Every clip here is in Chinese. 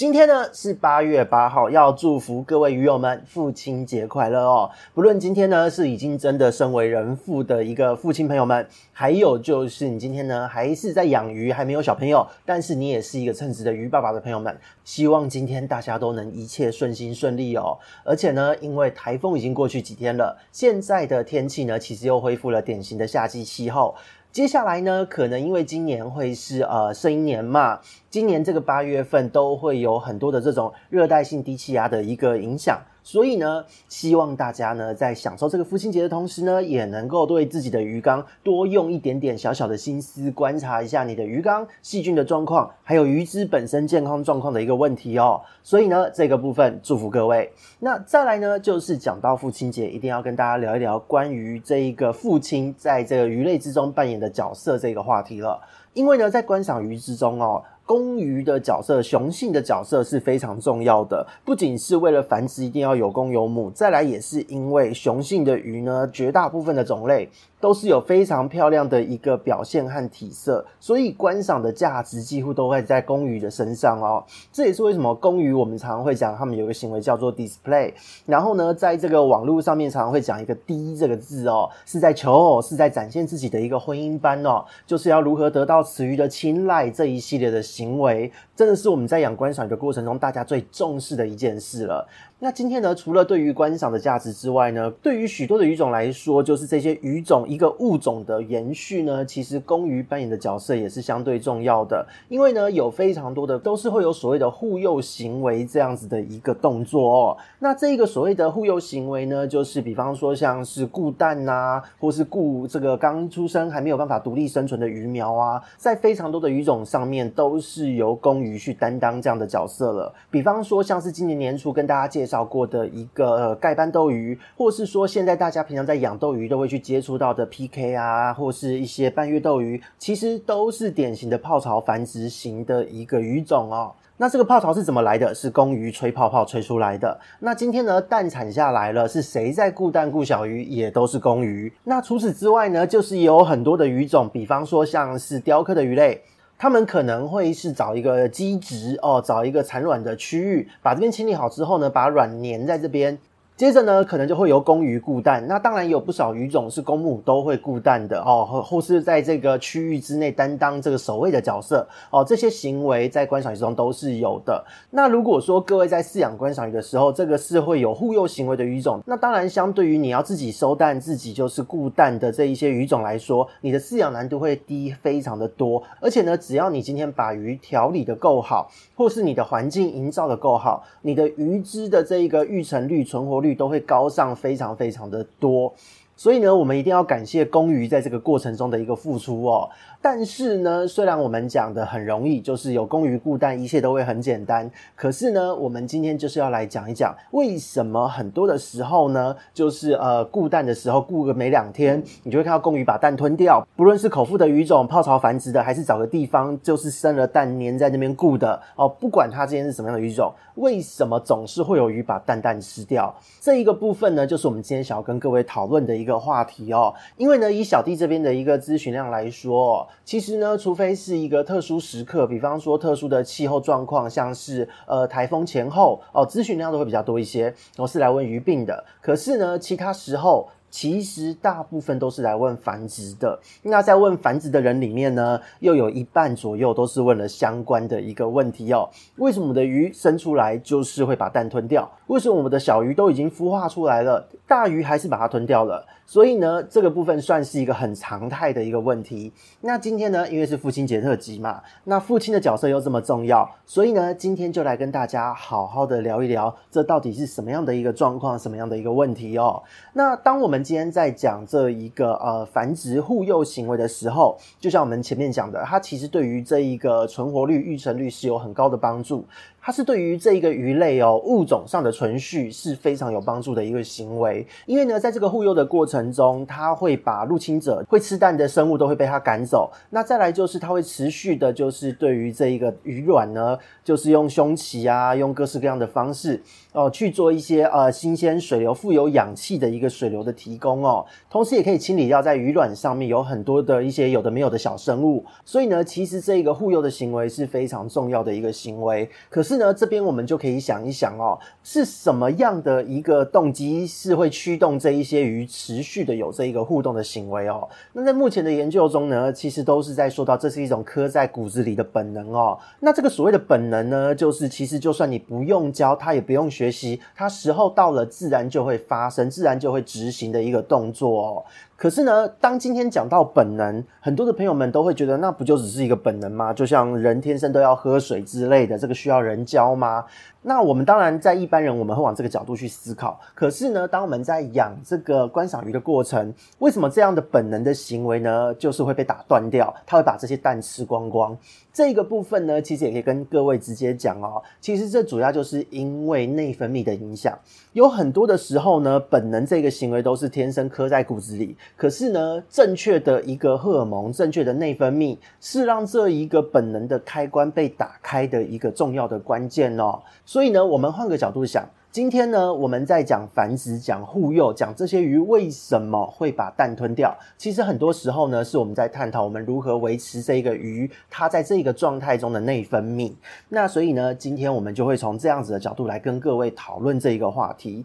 今天呢是八月八号，要祝福各位鱼友们父亲节快乐哦！不论今天呢是已经真的身为人父的一个父亲朋友们，还有就是你今天呢还是在养鱼，还没有小朋友，但是你也是一个称职的鱼爸爸的朋友们，希望今天大家都能一切顺心顺利哦！而且呢，因为台风已经过去几天了，现在的天气呢其实又恢复了典型的夏季气候。接下来呢，可能因为今年会是呃生年嘛，今年这个八月份都会有很多的这种热带性低气压的一个影响。所以呢，希望大家呢在享受这个父亲节的同时呢，也能够对自己的鱼缸多用一点点小小的心思，观察一下你的鱼缸细菌的状况，还有鱼只本身健康状况的一个问题哦。所以呢，这个部分祝福各位。那再来呢，就是讲到父亲节，一定要跟大家聊一聊关于这一个父亲在这个鱼类之中扮演的角色这个话题了。因为呢，在观赏鱼之中哦。公鱼的角色，雄性的角色是非常重要的，不仅是为了繁殖一定要有公有母，再来也是因为雄性的鱼呢，绝大部分的种类。都是有非常漂亮的一个表现和体色，所以观赏的价值几乎都会在公鱼的身上哦。这也是为什么公鱼我们常常会讲，他们有个行为叫做 display。然后呢，在这个网络上面常常会讲一个 D 这个字哦，是在求偶，是在展现自己的一个婚姻观哦，就是要如何得到雌鱼的青睐这一系列的行为，真的是我们在养观赏鱼的过程中大家最重视的一件事了。那今天呢，除了对于观赏的价值之外呢，对于许多的鱼种来说，就是这些鱼种一个物种的延续呢，其实公鱼扮演的角色也是相对重要的。因为呢，有非常多的都是会有所谓的护幼行为这样子的一个动作哦。那这个所谓的护幼行为呢，就是比方说像是顾蛋呐，或是顾这个刚出生还没有办法独立生存的鱼苗啊，在非常多的鱼种上面都是由公鱼去担当这样的角色了。比方说像是今年年初跟大家介绍。找过的一个盖斑斗鱼，或是说现在大家平常在养斗鱼都会去接触到的 PK 啊，或是一些半月斗鱼，其实都是典型的泡巢繁殖型的一个鱼种哦。那这个泡巢是怎么来的？是公鱼吹泡泡吹出来的。那今天呢，蛋产下来了，是谁在顾蛋顾小鱼？也都是公鱼。那除此之外呢，就是有很多的鱼种，比方说像是雕刻的鱼类。他们可能会是找一个基质哦，找一个产卵的区域，把这边清理好之后呢，把卵粘在这边。接着呢，可能就会由公鱼顾蛋。那当然有不少鱼种是公母都会顾蛋的哦，或是在这个区域之内担当这个守卫的角色哦。这些行为在观赏鱼中都是有的。那如果说各位在饲养观赏鱼的时候，这个是会有护幼行为的鱼种，那当然相对于你要自己收蛋、自己就是顾蛋的这一些鱼种来说，你的饲养难度会低非常的多。而且呢，只要你今天把鱼调理的够好，或是你的环境营造的够好，你的鱼只的这一个育成率、存活率。都会高上非常非常的多，所以呢，我们一定要感谢公鱼在这个过程中的一个付出哦。但是呢，虽然我们讲的很容易，就是有公鱼顾蛋，一切都会很简单。可是呢，我们今天就是要来讲一讲，为什么很多的时候呢，就是呃顾蛋的时候顾个没两天，你就会看到公鱼把蛋吞掉。不论是口腹的鱼种、泡巢繁殖的，还是找个地方就是生了蛋粘在那边顾的哦，不管它之间是什么样的鱼种，为什么总是会有鱼把蛋蛋吃掉？这一个部分呢，就是我们今天想要跟各位讨论的一个话题哦。因为呢，以小弟这边的一个咨询量来说。其实呢，除非是一个特殊时刻，比方说特殊的气候状况，像是呃台风前后哦，咨询量都会比较多一些。我是来问鱼病的，可是呢，其他时候。其实大部分都是来问繁殖的。那在问繁殖的人里面呢，又有一半左右都是问了相关的一个问题哦。为什么我们的鱼生出来就是会把蛋吞掉？为什么我们的小鱼都已经孵化出来了，大鱼还是把它吞掉了？所以呢，这个部分算是一个很常态的一个问题。那今天呢，因为是父亲节特辑嘛，那父亲的角色又这么重要，所以呢，今天就来跟大家好好的聊一聊，这到底是什么样的一个状况，什么样的一个问题哦。那当我们今天在讲这一个呃繁殖护幼行为的时候，就像我们前面讲的，它其实对于这一个存活率、育成率是有很高的帮助。它是对于这一个鱼类哦物种上的存续是非常有帮助的一个行为。因为呢，在这个护幼的过程中，它会把入侵者会吃蛋的生物都会被它赶走。那再来就是它会持续的，就是对于这一个鱼卵呢，就是用胸鳍啊，用各式各样的方式哦、去做一些呃新鲜水流、富有氧气的一个水流的提供哦。同时也可以清理掉在鱼卵上面有很多的一些有的没有的小生物。所以呢，其实这一个护幼的行为是非常重要的一个行为。可是是呢，这边我们就可以想一想哦，是什么样的一个动机是会驱动这一些鱼持续的有这一个互动的行为哦？那在目前的研究中呢，其实都是在说到这是一种刻在骨子里的本能哦。那这个所谓的本能呢，就是其实就算你不用教，它也不用学习，它时候到了，自然就会发生，自然就会执行的一个动作哦。可是呢，当今天讲到本能，很多的朋友们都会觉得，那不就只是一个本能吗？就像人天生都要喝水之类的，这个需要人教吗？那我们当然在一般人，我们会往这个角度去思考。可是呢，当我们在养这个观赏鱼的过程，为什么这样的本能的行为呢，就是会被打断掉？它会把这些蛋吃光光。这个部分呢，其实也可以跟各位直接讲哦。其实这主要就是因为内分泌的影响。有很多的时候呢，本能这个行为都是天生刻在骨子里。可是呢，正确的一个荷尔蒙，正确的内分泌，是让这一个本能的开关被打开的一个重要的关键哦。所以呢，我们换个角度想。今天呢，我们在讲繁殖、讲护幼、讲这些鱼为什么会把蛋吞掉。其实很多时候呢，是我们在探讨我们如何维持这个鱼它在这个状态中的内分泌。那所以呢，今天我们就会从这样子的角度来跟各位讨论这一个话题。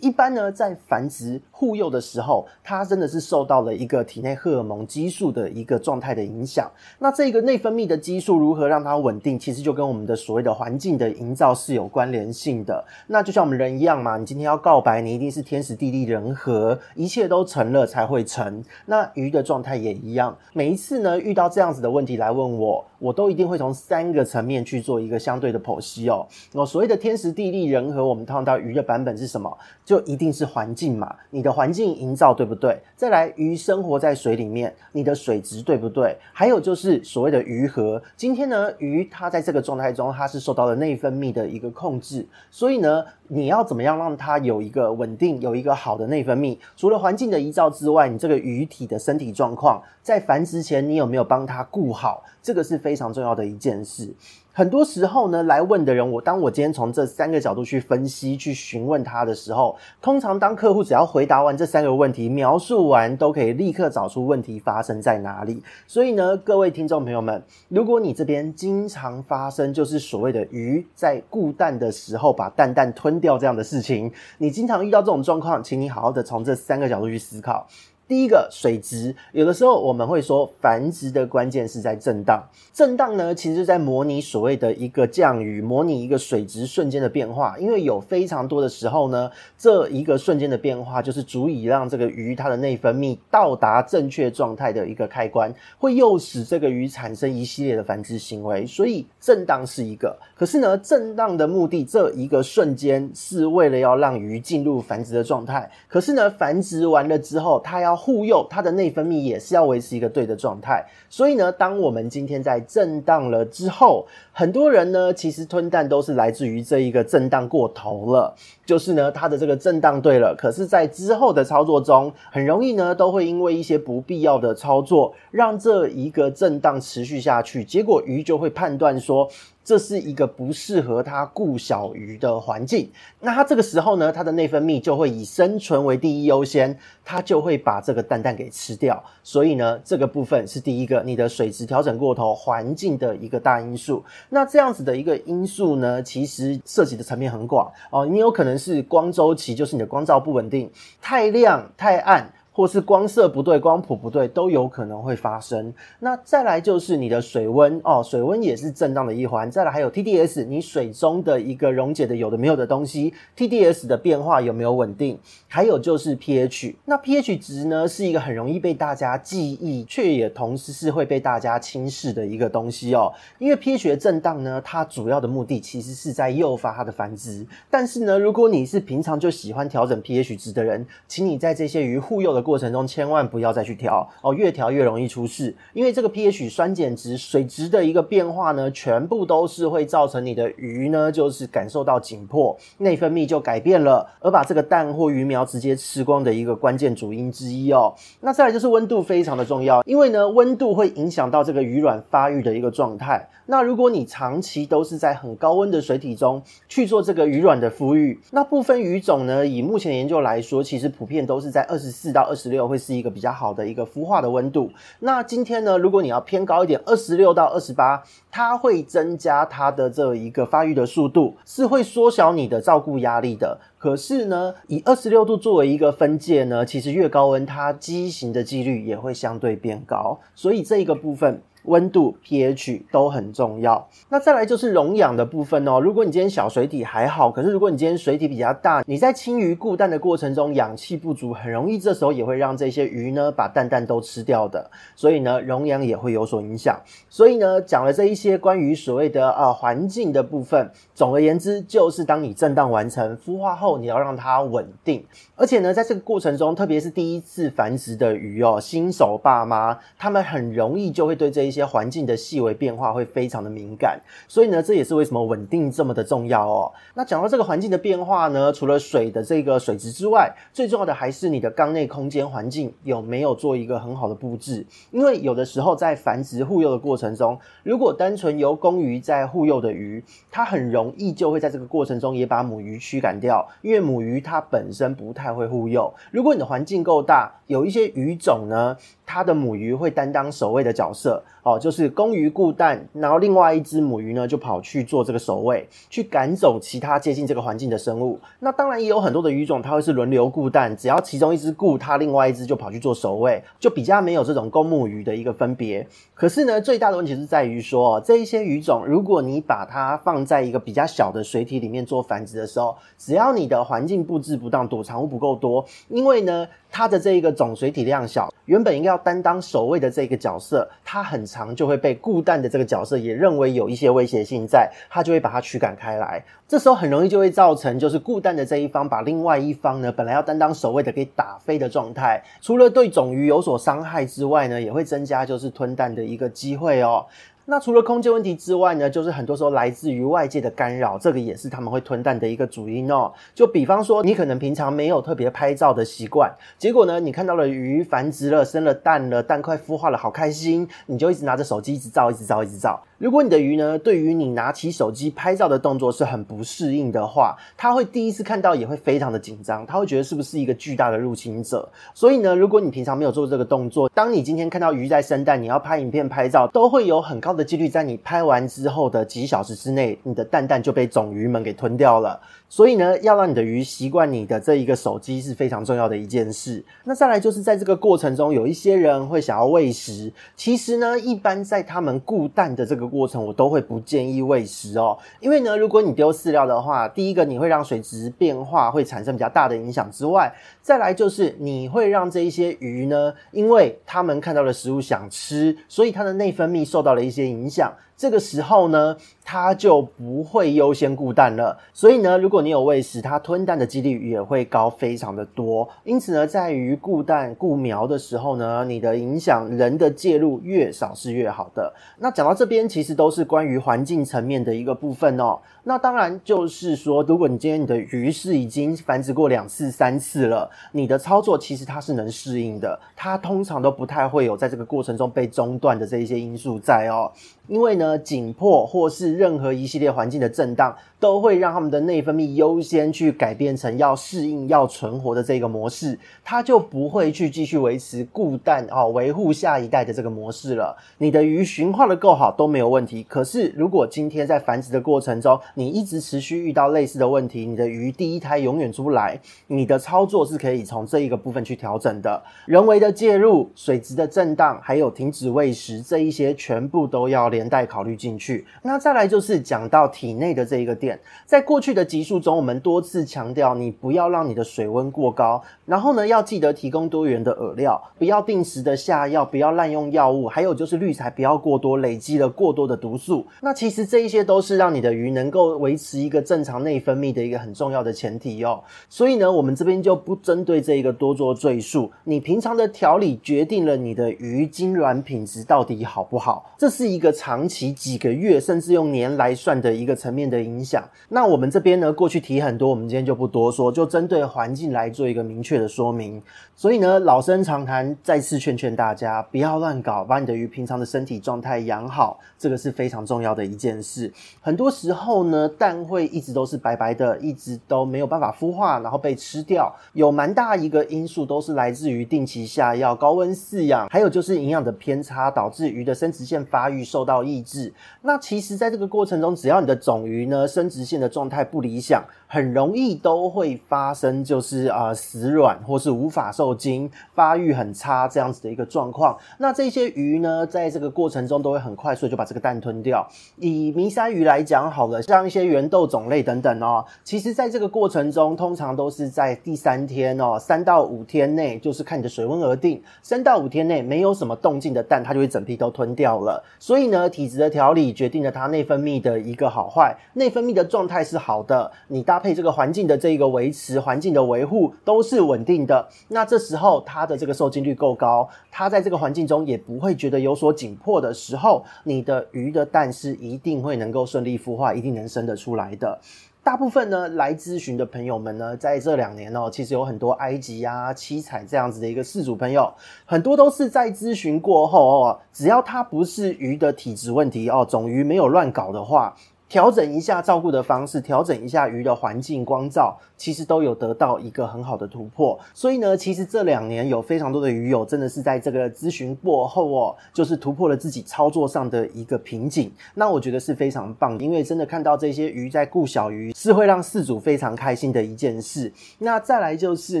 一般呢，在繁殖护幼的时候，它真的是受到了一个体内荷尔蒙激素的一个状态的影响。那这个内分泌的激素如何让它稳定，其实就跟我们的所谓的环境的营造是有关联性的。那就像我们人一样嘛，你今天要告白，你一定是天时地利人和，一切都成了才会成。那鱼的状态也一样，每一次呢遇到这样子的问题来问我，我都一定会从三个层面去做一个相对的剖析哦。那所谓的天时地利人和，我们看到鱼的版本是什么？就一定是环境嘛，你的环境营造对不对？再来，鱼生活在水里面，你的水质对不对？还有就是所谓的鱼和。今天呢，鱼它在这个状态中，它是受到了内分泌的一个控制，所以呢，你要怎么样让它有一个稳定，有一个好的内分泌？除了环境的营造之外，你这个鱼体的身体状况，在繁殖前你有没有帮它顾好？这个是非常重要的一件事。很多时候呢，来问的人，我当我今天从这三个角度去分析、去询问他的时候，通常当客户只要回答完这三个问题，描述完，都可以立刻找出问题发生在哪里。所以呢，各位听众朋友们，如果你这边经常发生就是所谓的鱼在固蛋的时候把蛋蛋吞掉这样的事情，你经常遇到这种状况，请你好好的从这三个角度去思考。第一个水质，有的时候我们会说繁殖的关键是在震荡。震荡呢，其实是在模拟所谓的一个降雨，模拟一个水质瞬间的变化。因为有非常多的时候呢，这一个瞬间的变化就是足以让这个鱼它的内分泌到达正确状态的一个开关，会诱使这个鱼产生一系列的繁殖行为。所以震荡是一个。可是呢，震荡的目的这一个瞬间是为了要让鱼进入繁殖的状态。可是呢，繁殖完了之后，它要护佑，它的内分泌也是要维持一个对的状态。所以呢，当我们今天在震荡了之后，很多人呢，其实吞蛋都是来自于这一个震荡过头了。就是呢，它的这个震荡对了，可是，在之后的操作中，很容易呢，都会因为一些不必要的操作，让这一个震荡持续下去，结果鱼就会判断说，这是一个不适合它顾小鱼的环境。那它这个时候呢，它的内分泌就会以生存为第一优先，它就会把这个蛋蛋给吃掉。所以呢，这个部分是第一个，你的水质调整过头，环境的一个大因素。那这样子的一个因素呢，其实涉及的层面很广哦，你有可能是光周期，就是你的光照不稳定，太亮太暗。或是光色不对、光谱不对，都有可能会发生。那再来就是你的水温哦，水温也是震荡的一环。再来还有 TDS，你水中的一个溶解的有的没有的东西，TDS 的变化有没有稳定？还有就是 pH，那 pH 值呢，是一个很容易被大家记忆，却也同时是会被大家轻视的一个东西哦。因为 pH 的震荡呢，它主要的目的其实是在诱发它的繁殖。但是呢，如果你是平常就喜欢调整 pH 值的人，请你在这些鱼护幼的过程中，千万不要再去调哦，越调越容易出事。因为这个 pH 酸碱值、水质的一个变化呢，全部都是会造成你的鱼呢，就是感受到紧迫，内分泌就改变了，而把这个蛋或鱼苗直接吃光的一个关键主因之一哦。那再来就是温度非常的重要，因为呢，温度会影响到这个鱼卵发育的一个状态。那如果你长期都是在很高温的水体中去做这个鱼卵的孵育，那部分鱼种呢，以目前研究来说，其实普遍都是在二十四到二二十六会是一个比较好的一个孵化的温度。那今天呢，如果你要偏高一点，二十六到二十八，它会增加它的这一个发育的速度，是会缩小你的照顾压力的。可是呢，以二十六度作为一个分界呢，其实越高温，它畸形的几率也会相对变高。所以这一个部分。温度、pH 都很重要。那再来就是溶氧的部分哦。如果你今天小水体还好，可是如果你今天水体比较大，你在清鱼固蛋的过程中氧气不足，很容易这时候也会让这些鱼呢把蛋蛋都吃掉的。所以呢，溶氧也会有所影响。所以呢，讲了这一些关于所谓的呃环境的部分，总而言之就是当你震荡完成孵化后，你要让它稳定。而且呢，在这个过程中，特别是第一次繁殖的鱼哦，新手爸妈他们很容易就会对这一些。一些环境的细微变化会非常的敏感，所以呢，这也是为什么稳定这么的重要哦。那讲到这个环境的变化呢，除了水的这个水质之外，最重要的还是你的缸内空间环境有没有做一个很好的布置。因为有的时候在繁殖护幼的过程中，如果单纯由公鱼在护幼的鱼，它很容易就会在这个过程中也把母鱼驱赶掉，因为母鱼它本身不太会护幼。如果你的环境够大，有一些鱼种呢，它的母鱼会担当守卫的角色。哦，就是公鱼固蛋，然后另外一只母鱼呢就跑去做这个守卫，去赶走其他接近这个环境的生物。那当然也有很多的鱼种，它会是轮流固蛋，只要其中一只固，它另外一只就跑去做守卫，就比较没有这种公母鱼的一个分别。可是呢，最大的问题是在于说，这一些鱼种，如果你把它放在一个比较小的水体里面做繁殖的时候，只要你的环境布置不当，躲藏物不够多，因为呢，它的这一个总水体量小，原本应该要担当守卫的这个角色，它很长就会被固蛋的这个角色也认为有一些威胁性在，它就会把它驱赶开来。这时候很容易就会造成，就是固蛋的这一方把另外一方呢，本来要担当守卫的给打飞的状态。除了对种鱼有所伤害之外呢，也会增加就是吞蛋的一个机会哦。那除了空间问题之外呢，就是很多时候来自于外界的干扰，这个也是他们会吞蛋的一个主因哦。就比方说，你可能平常没有特别拍照的习惯，结果呢，你看到了鱼繁殖了、生了蛋了，蛋快孵化了，好开心，你就一直拿着手机一直照、一直照、一直照。如果你的鱼呢，对于你拿起手机拍照的动作是很不适应的话，它会第一次看到也会非常的紧张，它会觉得是不是一个巨大的入侵者。所以呢，如果你平常没有做这个动作，当你今天看到鱼在生蛋，你要拍影片、拍照，都会有很高的几率，在你拍完之后的几小时之内，你的蛋蛋就被种鱼们给吞掉了。所以呢，要让你的鱼习惯你的这一个手机是非常重要的一件事。那再来就是在这个过程中，有一些人会想要喂食。其实呢，一般在他们固蛋的这个过程，我都会不建议喂食哦。因为呢，如果你丢饲料的话，第一个你会让水质变化会产生比较大的影响之外，再来就是你会让这一些鱼呢，因为他们看到了食物想吃，所以它的内分泌受到了一些影响。这个时候呢，它就不会优先固蛋了。所以呢，如果你有喂食，它吞蛋的几率也会高非常的多。因此呢，在于固蛋固苗的时候呢，你的影响人的介入越少是越好的。那讲到这边，其实都是关于环境层面的一个部分哦。那当然就是说，如果你今天你的鱼是已经繁殖过两次、三次了，你的操作其实它是能适应的，它通常都不太会有在这个过程中被中断的这一些因素在哦。因为呢，紧迫或是任何一系列环境的震荡，都会让他们的内分泌优先去改变成要适应、要存活的这个模式，它就不会去继续维持固氮哦，维护下一代的这个模式了。你的鱼驯化的够好都没有问题。可是如果今天在繁殖的过程中，你一直持续遇到类似的问题，你的鱼第一胎永远出不来，你的操作是可以从这一个部分去调整的。人为的介入、水质的震荡，还有停止喂食这一些，全部都要连带考虑进去。那再来就是讲到体内的这一个点，在过去的集数中，我们多次强调，你不要让你的水温过高，然后呢，要记得提供多元的饵料，不要定时的下药，不要滥用药物，还有就是滤材不要过多，累积了过多的毒素。那其实这一些都是让你的鱼能够维持一个正常内分泌的一个很重要的前提哦。所以呢，我们这边就不针对这一个多做赘述。你平常的调理决定了你的鱼精卵品质到底好不好，这是一个长期几个月甚至用年来算的一个层面的影响。那我们这边呢，过去提很多，我们今天就不多说，就针对环境来做一个明确的说明。所以呢，老生常谈，再次劝劝大家不要乱搞，把你的鱼平常的身体状态养好，这个是非常重要的一件事。很多时候呢，蛋会一直都是白白的，一直都没有办法孵化，然后被吃掉，有蛮大一个因素都是来自于定期下药、高温饲养，还有就是营养的偏差，导致鱼的生殖腺发育受到抑制。那其实，在这个过程中，只要你的种鱼呢，生殖腺的状态不理想，很容易都会发生，就是啊、呃、死卵或是无法受精、发育很差这样子的一个状况。那这些鱼呢，在这个过程中都会很快速就把这个蛋吞掉。以迷鳃鱼来讲好了，像一些圆豆种类等等哦，其实在这个过程中，通常都是在第三天哦，三到五天内，就是看你的水温而定。三到五天内没有什么动静的蛋，它就会整批都吞掉了。所以呢，体质的调理决定了它内分泌的一个好坏。内分泌的状态是好的，你搭配这个环境的这一个维持，环境的维护都是稳定的。那这时候它的这个受精率够高，它在这个环境中也不会觉得有所紧迫的时候，你的鱼的蛋是一定会能够顺利孵化，一定能生得出来的。大部分呢来咨询的朋友们呢，在这两年哦，其实有很多埃及啊、七彩这样子的一个事主朋友，很多都是在咨询过后哦，只要它不是鱼的体质问题哦，种鱼没有乱搞的话。调整一下照顾的方式，调整一下鱼的环境光照，其实都有得到一个很好的突破。所以呢，其实这两年有非常多的鱼友真的是在这个咨询过后哦，就是突破了自己操作上的一个瓶颈。那我觉得是非常棒，因为真的看到这些鱼在顾小鱼，是会让饲主非常开心的一件事。那再来就是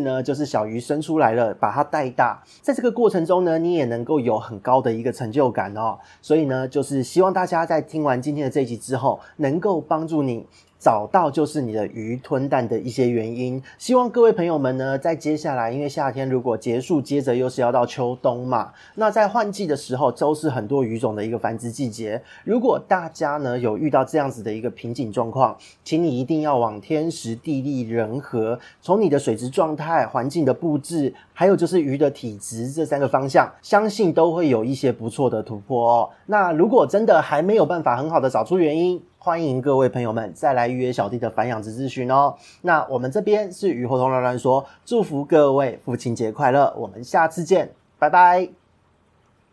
呢，就是小鱼生出来了，把它带大，在这个过程中呢，你也能够有很高的一个成就感哦。所以呢，就是希望大家在听完今天的这一集之后，能够帮助你。找到就是你的鱼吞蛋的一些原因。希望各位朋友们呢，在接下来，因为夏天如果结束，接着又是要到秋冬嘛，那在换季的时候，都是很多鱼种的一个繁殖季节。如果大家呢有遇到这样子的一个瓶颈状况，请你一定要往天时地利人和，从你的水质状态、环境的布置，还有就是鱼的体质这三个方向，相信都会有一些不错的突破哦。那如果真的还没有办法很好的找出原因，欢迎各位朋友们再来预约小弟的反养殖咨询哦。那我们这边是鱼活通乱乱说，祝福各位父亲节快乐，我们下次见，拜拜。